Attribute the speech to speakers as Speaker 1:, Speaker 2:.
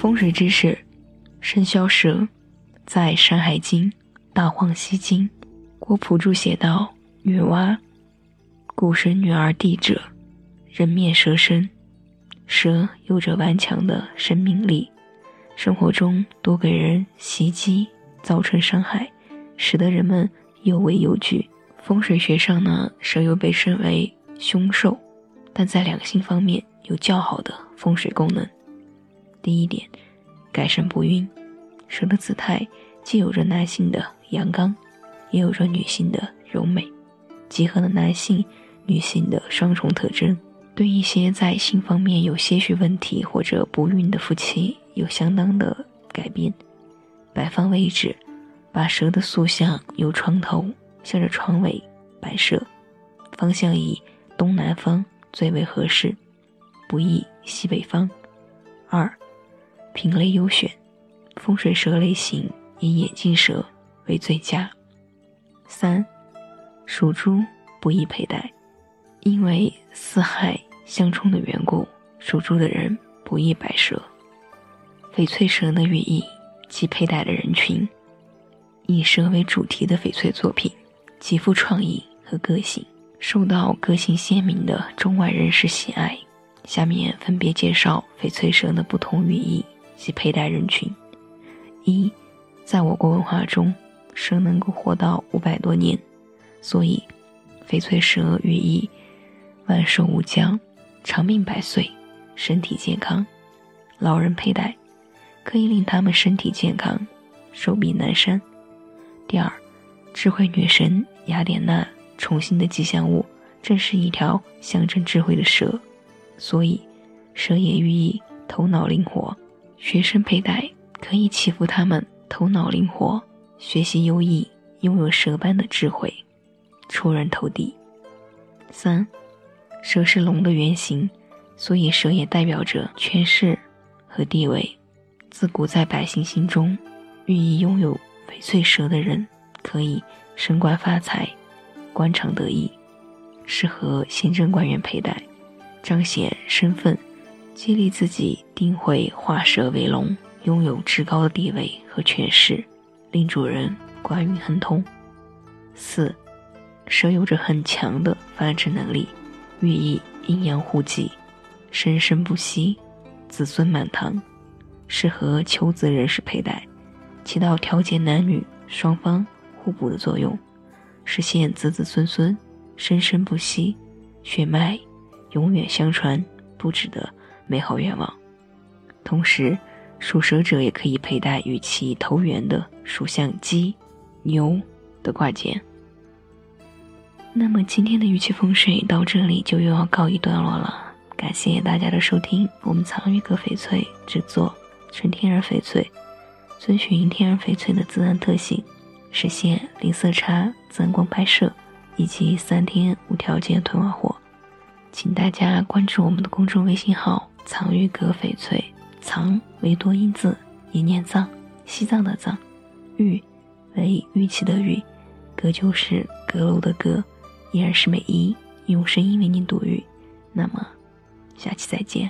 Speaker 1: 风水知识：生肖蛇，在《山海经·大荒西经》郭璞注写道：“女娲，故生女儿帝者，人面蛇身。蛇有着顽强的生命力，生活中多给人袭击，造成伤害，使得人们有畏有惧。风水学上呢，蛇又被称为凶兽，但在两性方面有较好的风水功能。”第一点，改善不孕。蛇的姿态既有着男性的阳刚，也有着女性的柔美，集合了男性、女性的双重特征，对一些在性方面有些许问题或者不孕的夫妻有相当的改变。摆放位置，把蛇的塑像由床头向着床尾摆设，方向以东南方最为合适，不宜西北方。二。品类优选，风水蛇类型以眼镜蛇为最佳。三，属猪不宜佩戴，因为四害相冲的缘故，属猪的人不宜摆蛇。翡翠蛇的寓意及佩戴的人群，以蛇为主题的翡翠作品极富创意和个性，受到个性鲜明的中外人士喜爱。下面分别介绍翡翠蛇的不同寓意。及佩戴人群，一，在我国文化中，蛇能够活到五百多年，所以翡翠蛇寓意万寿无疆、长命百岁、身体健康。老人佩戴可以令他们身体健康、寿比南山。第二，智慧女神雅典娜宠幸的吉祥物正是一条象征智慧的蛇，所以蛇也寓意头脑灵活。学生佩戴可以祈福他们头脑灵活，学习优异，拥有蛇般的智慧，出人头地。三，蛇是龙的原型，所以蛇也代表着权势和地位。自古在百姓心中，寓意拥有翡翠蛇的人可以升官发财，官场得意，适合行政官员佩戴，彰显身份。激励自己定会化蛇为龙，拥有至高的地位和权势，令主人官运亨通。四，蛇有着很强的繁殖能力，寓意阴阳互济，生生不息，子孙满堂，适合求子人士佩戴，起到调节男女双方互补的作用，实现子子孙孙生生不息，血脉永远相传，不止的。美好愿望，同时，属蛇者也可以佩戴与其投缘的属相鸡、牛的挂件。那么，今天的玉器风水到这里就又要告一段落了。感谢大家的收听，我们藏玉阁翡翠制作纯天然翡翠，遵循天然翡翠的自然特性，实现零色差、自然光拍摄以及三天无条件退换货。请大家关注我们的公众微信号。藏玉阁翡翠，藏为多音字，也念藏，西藏的藏；玉为玉器的玉，阁就是阁楼的阁。依然是美音用声音为您读玉。那么，下期再见。